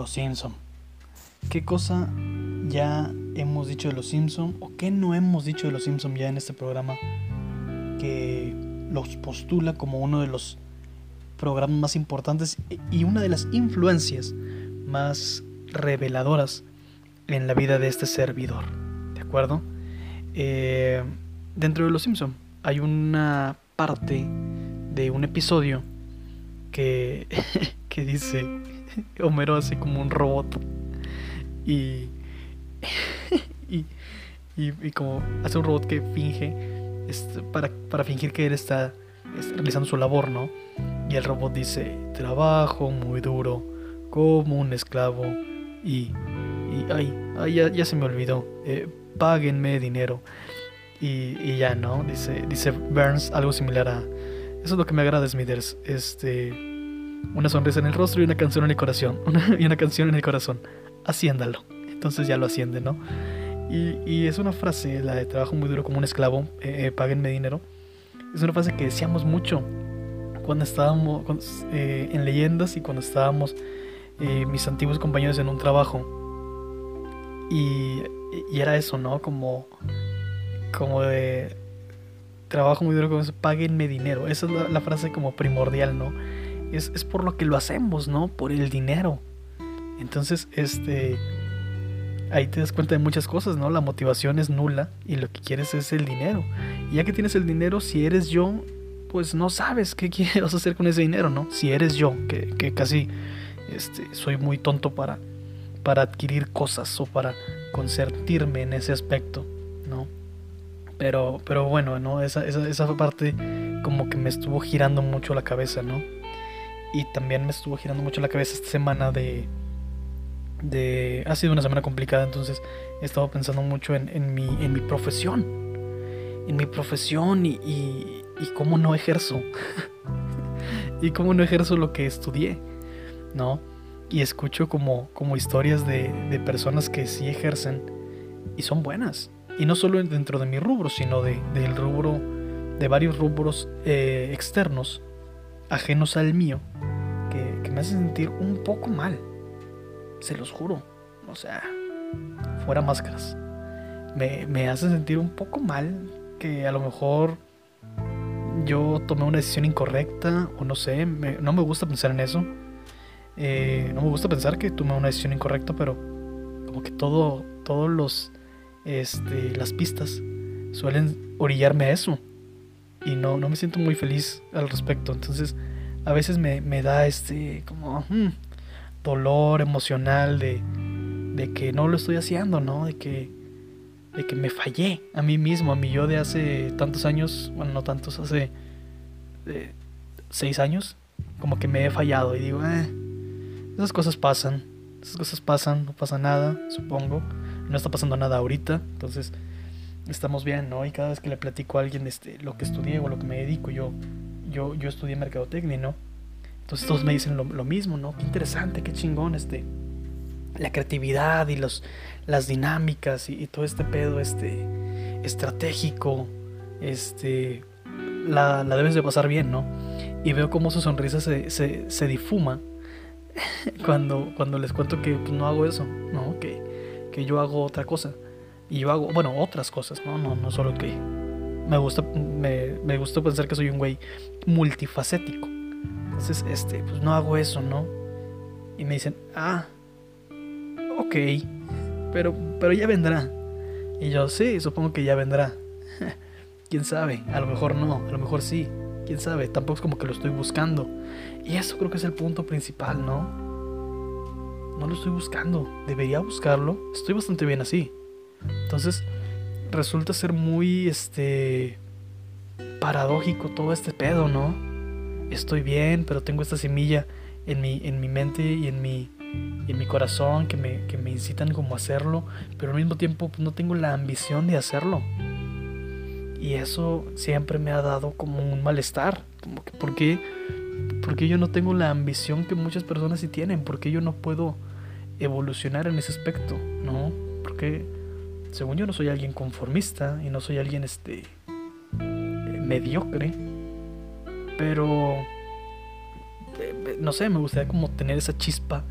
Los Simpson. ¿Qué cosa ya hemos dicho de Los Simpson o qué no hemos dicho de Los Simpson ya en este programa que los postula como uno de los programas más importantes y una de las influencias más reveladoras en la vida de este servidor? ¿De acuerdo? Eh, dentro de Los Simpson hay una parte de un episodio que, que dice Homero hace como un robot y, y, y, como hace un robot que finge este, para, para fingir que él está, realizando su labor, ¿no? Y el robot dice, trabajo muy duro, como un esclavo y, y ay, ay ya, ya, se me olvidó, eh, páguenme dinero. Y, y, ya, ¿no? Dice, dice Burns algo similar a... Eso es lo que me agrada, Smithers. Este una sonrisa en el rostro y una canción en el corazón. y una canción en el corazón. Haciéndalo. Entonces ya lo asciende, ¿no? Y, es una frase, la de trabajo muy duro como un esclavo, eh, eh páguenme dinero. Es una frase que decíamos mucho cuando estábamos eh, en leyendas y cuando estábamos eh, mis antiguos compañeros en un trabajo. Y, era eso, ¿no? Como, como de trabajo muy duro como eso, páguenme dinero. Esa es la, la frase como primordial, ¿no? Es, por lo que lo hacemos, ¿no? Por el dinero. Entonces, este, ahí te das cuenta de muchas cosas, ¿no? La motivación es nula y lo que quieres es el dinero. Y ya que tienes el dinero, si eres yo, pues no sabes qué quieres hacer con ese dinero, ¿no? Si eres yo, que, casi este, soy muy tonto para, para adquirir cosas o para consentirme en ese aspecto, ¿no? Pero, pero bueno, ¿no? Esa, esa, esa parte como que me estuvo girando mucho la cabeza, ¿no? Y también me estuvo girando mucho la cabeza esta semana de... de ha sido una semana complicada, entonces he estado pensando mucho en, en, mi, en mi profesión. En mi profesión y, y, cómo no ejerzo. y cómo no ejerzo lo que estudié, ¿no? Y escucho como, como historias de, de personas que sí ejercen y son buenas. Y no solo dentro de mi rubro, sino de, del rubro, de varios rubros eh, externos ajenos al mío que, me hace sentir un poco mal. Se los juro. O sea, fuera máscaras. Me, me hace sentir un poco mal que a lo mejor yo tomé una decisión incorrecta o no sé, no me gusta pensar en eso. Eh, no me gusta pensar que tomé una decisión incorrecta, pero como que todo, todos los, este, las pistas suelen orillarme a eso y no, no me siento muy feliz al respecto. Entonces, a veces me, da este como hmm, dolor emocional de, de, que no lo estoy haciendo, ¿no? De que, de que me fallé a mí mismo, a mí yo de hace tantos años, bueno, no tantos, hace eh, seis años, como que me he fallado y digo, eh, esas cosas pasan, esas cosas pasan, no pasa nada, supongo. No está pasando nada ahorita, entonces estamos bien, ¿no? Y cada vez que le platico a alguien este, lo que estudié o lo que me dedico, yo, yo, yo estudié mercadotecnia, ¿no? Entonces todos me dicen lo, mismo, ¿no? Qué interesante, qué chingón, este, la creatividad y los, las dinámicas y, todo este pedo, este, estratégico, este, la, la, debes de pasar bien, ¿no? Y veo cómo su sonrisa se, se, se difuma cuando, cuando les cuento que pues, no hago eso, ¿no? Que, que yo hago otra cosa. Y yo hago, bueno, otras cosas, ¿no? No, no solo que me gusta, me, me gusta pensar que soy un güey multifacético. Entonces, este, pues no hago eso, ¿no? Y me dicen, ah, ok, pero, pero ya vendrá. Y yo, sí, supongo que ya vendrá. ¿Quién sabe? A lo mejor no, a lo mejor sí. ¿Quién sabe? Tampoco es como que lo estoy buscando. Y eso creo que es el punto principal, ¿no? No lo estoy buscando. Debería buscarlo. Estoy bastante bien así. Entonces, resulta ser muy, este, paradójico todo este pedo, ¿no? Estoy bien, pero tengo esta semilla en mi, en mi mente y en mi, en mi corazón que me, que me incitan como a hacerlo, pero al mismo tiempo pues, no tengo la ambición de hacerlo. Y eso siempre me ha dado como un malestar. Como que, ¿por, qué, ¿Por qué yo no tengo la ambición que muchas personas sí tienen? ¿Por qué yo no puedo evolucionar en ese aspecto? ¿No? Porque según yo no soy alguien conformista y no soy alguien este mediocre, pero eh, no sé, me gustaría como tener esa chispa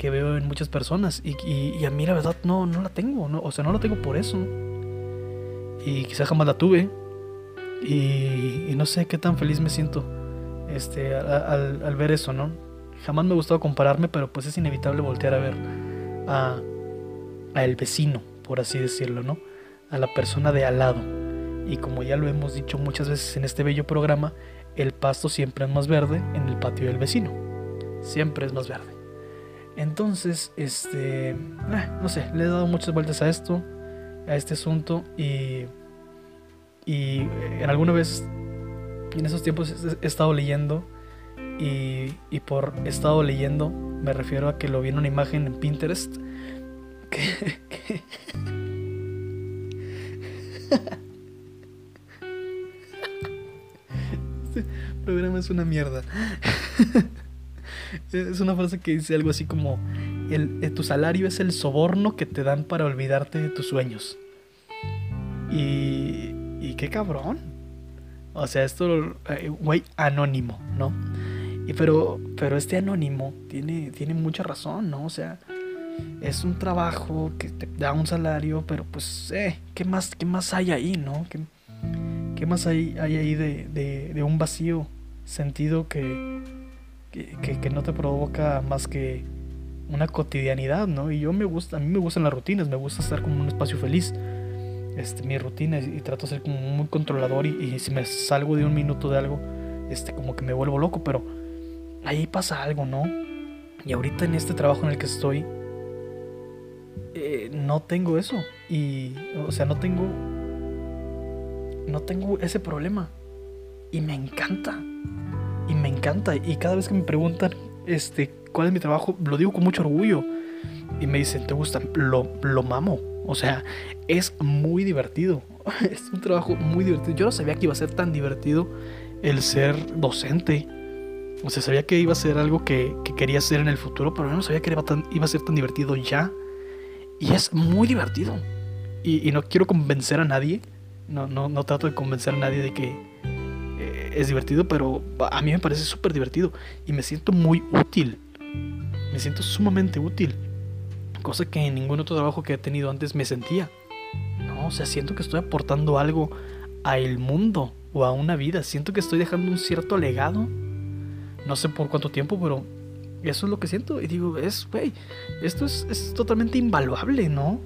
que veo en muchas personas. Y, a mí la verdad no, no la tengo, no, o sea, no la tengo por eso. Y quizá jamás la tuve. Y, no sé qué tan feliz me siento este, al, al, ver eso, ¿no? Jamás me ha gustado compararme, pero pues es inevitable voltear a ver a, a el vecino, por así decirlo, ¿no? A la persona de al lado. Y como ya lo hemos dicho muchas veces en este bello programa, el pasto siempre es más verde en el patio del vecino. Siempre es más verde. Entonces, este, eh, no sé, le he dado muchas vueltas a esto, a este asunto y y en alguna vez en esos tiempos he estado leyendo y, y por he estado leyendo me refiero a que lo vi en una imagen en Pinterest este programa es una mierda. es una frase que dice algo así como el, eh, tu salario es el soborno que te dan para olvidarte de tus sueños. Y, y qué cabrón. O sea, esto, eh, güey, anónimo, ¿no? Y pero, pero este anónimo tiene, tiene mucha razón, ¿no? O sea, es un trabajo que te da un salario, pero pues, eh, ¿qué más, qué más hay ahí, no? ¿Qué, qué más hay, hay ahí de, de, de, un vacío sentido que, que, que, no te provoca más que una cotidianidad, ¿no? Y yo me gusta, a mí me gustan las rutinas, me gusta estar como un espacio feliz este, mi rutina y, trato de ser como muy controlador y, si me salgo de un minuto de algo, este, como que me vuelvo loco, pero ahí pasa algo, ¿no? Y ahorita en este trabajo en el que estoy, eh, no tengo eso. Y, o sea, no tengo, no tengo ese problema. Y me encanta. Y me encanta. Y cada vez que me preguntan, este, cuál es mi trabajo, lo digo con mucho orgullo. Y me dicen, ¿te gusta? Lo, lo mamo. O sea, es muy divertido. Es un trabajo muy divertido. Yo no sabía que iba a ser tan divertido el ser docente. O sea, sabía que iba a ser algo que, quería hacer en el futuro, pero no sabía que iba, a ser tan divertido ya. Y es muy divertido. Y, no quiero convencer a nadie. No, no, no, trato de convencer a nadie de que eh, es divertido, pero a mí me parece súper divertido. Y me siento muy útil. Me siento sumamente útil cosa que en ningún otro trabajo que he tenido antes me sentía. No, o sea, siento que estoy aportando algo a el mundo o a una vida, siento que estoy dejando un cierto legado. No sé por cuánto tiempo, pero eso es lo que siento. Y digo, es, güey, esto es, es, totalmente invaluable, ¿no?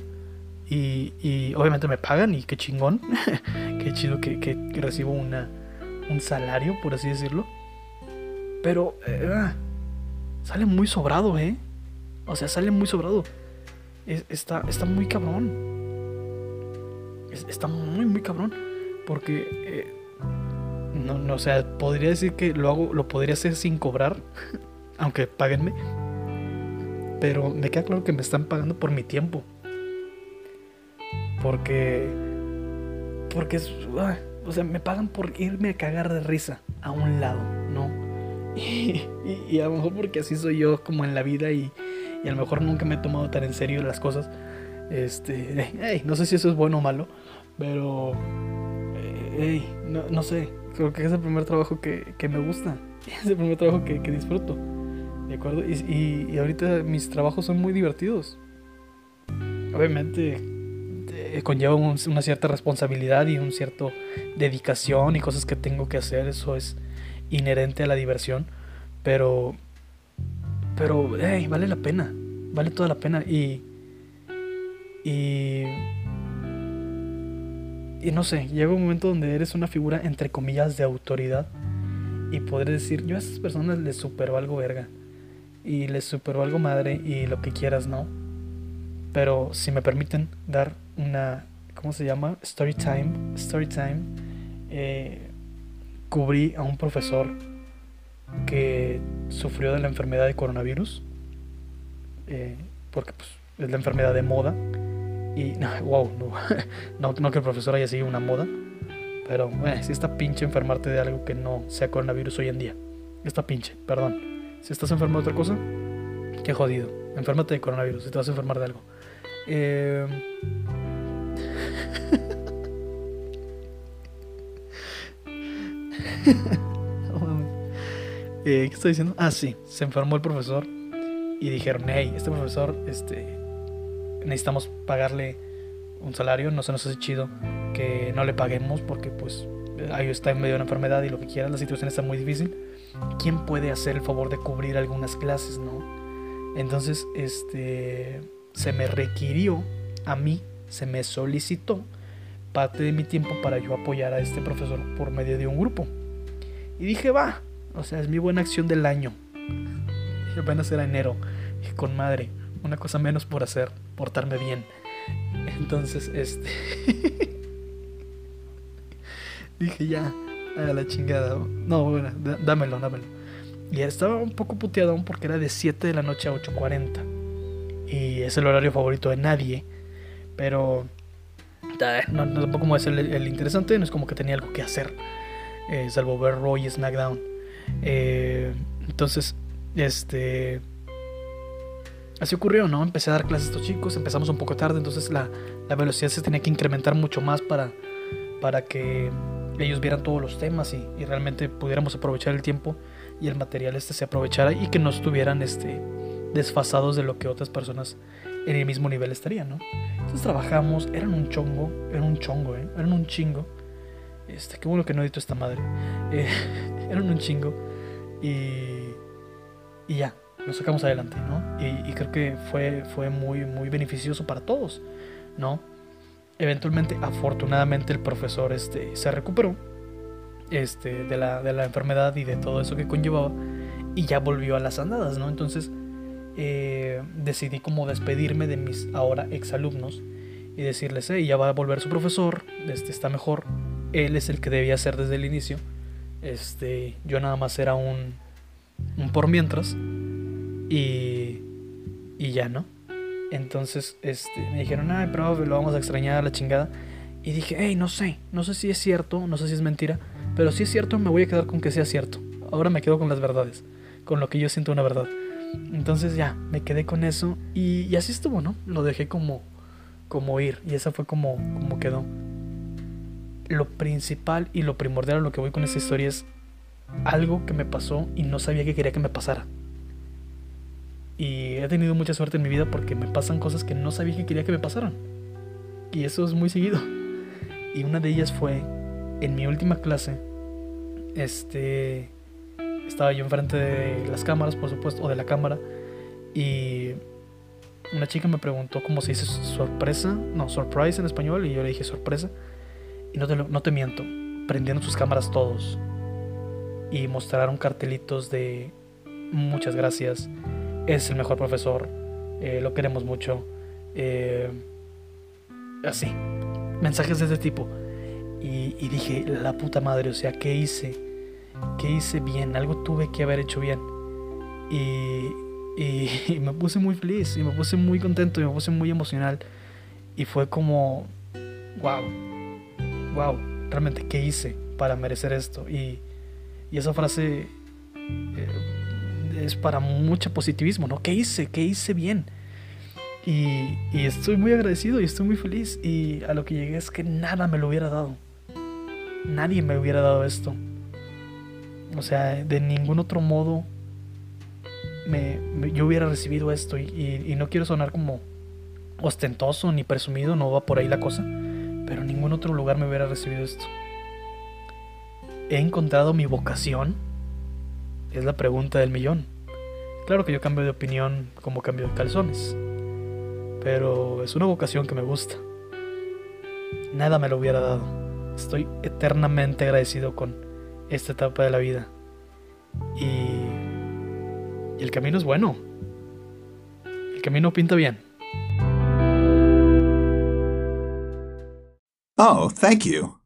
Y, y, obviamente me pagan y qué chingón, qué chido que, que, recibo una, un salario, por así decirlo. Pero eh, sale muy sobrado, ¿eh? O sea, sale muy sobrado está, está muy cabrón. está muy, muy cabrón. Porque, eh, no, no, o sea, podría decir que lo hago, lo podría hacer sin cobrar, aunque paguenme. Pero me queda claro que me están pagando por mi tiempo. Porque, porque es, o sea, me pagan por irme a cagar de risa a un lado, ¿no? Y, y a lo mejor porque así soy yo como en la vida y, y a lo mejor nunca me he tomado tan en serio las cosas. Este, no sé si eso es bueno o malo, pero, eh, no, sé, creo que es el primer trabajo que, me gusta, es el primer trabajo que, disfruto, ¿de acuerdo? Y, y, ahorita mis trabajos son muy divertidos. Obviamente eh, conlleva una cierta responsabilidad y un cierto dedicación y cosas que tengo que hacer, eso es inherente a la diversión, pero pero, vale la pena. Vale toda la pena. Y. Y. Y no sé, llega un momento donde eres una figura, entre comillas, de autoridad. Y podré decir, yo a esas personas les supero algo verga. Y les supero algo madre y lo que quieras, ¿no? Pero si me permiten dar una. ¿Cómo se llama? Story time. Story time. Eh, cubrí a un profesor que sufrió de la enfermedad de coronavirus, eh, porque pues, es la enfermedad de moda. Y, no, wow, no, no, que el profesor haya sido una moda, pero eh, si está pinche enfermarte de algo que no sea coronavirus hoy en día. Está pinche, perdón. Si estás enfermo de otra cosa, qué jodido. Enférmate de coronavirus si te vas a enfermar de algo. Eh... Eh, ¿Qué estoy diciendo? Ah, sí, se enfermó el profesor y dijeron, hey, este profesor, este, necesitamos pagarle un salario, no se nos hace chido que no le paguemos porque pues ahí está en medio de una enfermedad y lo que quiera, la situación está muy difícil. ¿Quién puede hacer el favor de cubrir algunas clases, no? Entonces, este, se me requirió a mí, se me solicitó parte de mi tiempo para yo apoyar a este profesor por medio de un grupo. Y dije, va, o sea, es mi buena acción del año. Dije, apenas era enero. Dije, con madre, una cosa menos por hacer, portarme bien. Entonces, este. dije, ya, a la chingada. No, bueno, dámelo, dámelo. Y estaba un poco puteado porque era de 7 de la noche a 8.40. Y es el horario favorito de nadie. Pero no, no tampoco es el, el, interesante, no es como que tenía algo que hacer. Eh, salvo ver Roy y SmackDown. Eh, entonces, este... Así ocurrió, ¿no? Empecé a dar clases a estos chicos, empezamos un poco tarde, entonces la, la velocidad se tenía que incrementar mucho más para, para que ellos vieran todos los temas y, y, realmente pudiéramos aprovechar el tiempo y el material este se aprovechara y que no estuvieran este, desfasados de lo que otras personas en el mismo nivel estarían, ¿no? Entonces trabajamos, eran un chongo, eran un chongo, ¿eh? Eran un chingo. Este, qué bueno que no edito esta madre. Eh, eran un chingo. Y, y ya, lo sacamos adelante, ¿no? Y, y, creo que fue, fue muy, muy beneficioso para todos, ¿no? Eventualmente, afortunadamente, el profesor este, se recuperó este, de, la, de la enfermedad y de todo eso que conllevaba y ya volvió a las andadas, ¿no? Entonces eh, decidí como despedirme de mis ahora exalumnos y decirles, hey, ya va a volver su profesor, este está mejor, él es el que debía ser desde el inicio, este, yo nada más era un, un por mientras y, y ya, ¿no? Entonces este, me dijeron, ay, pero lo vamos a extrañar la chingada. Y dije, hey, no sé, no sé si es cierto, no sé si es mentira, pero si es cierto me voy a quedar con que sea cierto. Ahora me quedo con las verdades, con lo que yo siento una verdad. Entonces ya, me quedé con eso y, y, así estuvo, ¿no? Lo dejé como, como ir y esa fue como, como quedó. Lo principal y lo primordial a lo que voy con esta historia es algo que me pasó y no sabía que quería que me pasara. Y he tenido mucha suerte en mi vida porque me pasan cosas que no sabía que quería que me pasaran. Y eso es muy seguido. Y una de ellas fue en mi última clase. Este estaba yo enfrente de las cámaras, por supuesto, o de la cámara, y una chica me preguntó cómo se dice sorpresa, no, surprise en español, y yo le dije sorpresa, y no te, no te miento, prendieron sus cámaras todos y mostraron cartelitos de muchas gracias, es el mejor profesor, eh, lo queremos mucho, eh, así, mensajes de ese tipo. Y, dije, la puta madre, o sea, ¿qué hice? que hice bien, algo tuve que haber hecho bien. Y, y, me puse muy feliz, y me puse muy contento, y me puse muy emocional. Y fue como, wow, wow, realmente, ¿qué hice para merecer esto? Y, y esa frase eh, es para mucho positivismo, ¿no? ¿Qué hice? ¿Qué hice bien? Y, y, estoy muy agradecido y estoy muy feliz. Y a lo que llegué es que nada me lo hubiera dado. Nadie me hubiera dado esto. O sea, de ningún otro modo me, yo hubiera recibido esto. Y, no quiero sonar como ostentoso ni presumido, no va por ahí la cosa. Pero en ningún otro lugar me hubiera recibido esto. ¿He encontrado mi vocación? Es la pregunta del millón. Claro que yo cambio de opinión como cambio de calzones. Pero es una vocación que me gusta. Nada me lo hubiera dado. Estoy eternamente agradecido con esta etapa de la vida. Y, y el camino es bueno. El camino pinta bien. Oh, thank you.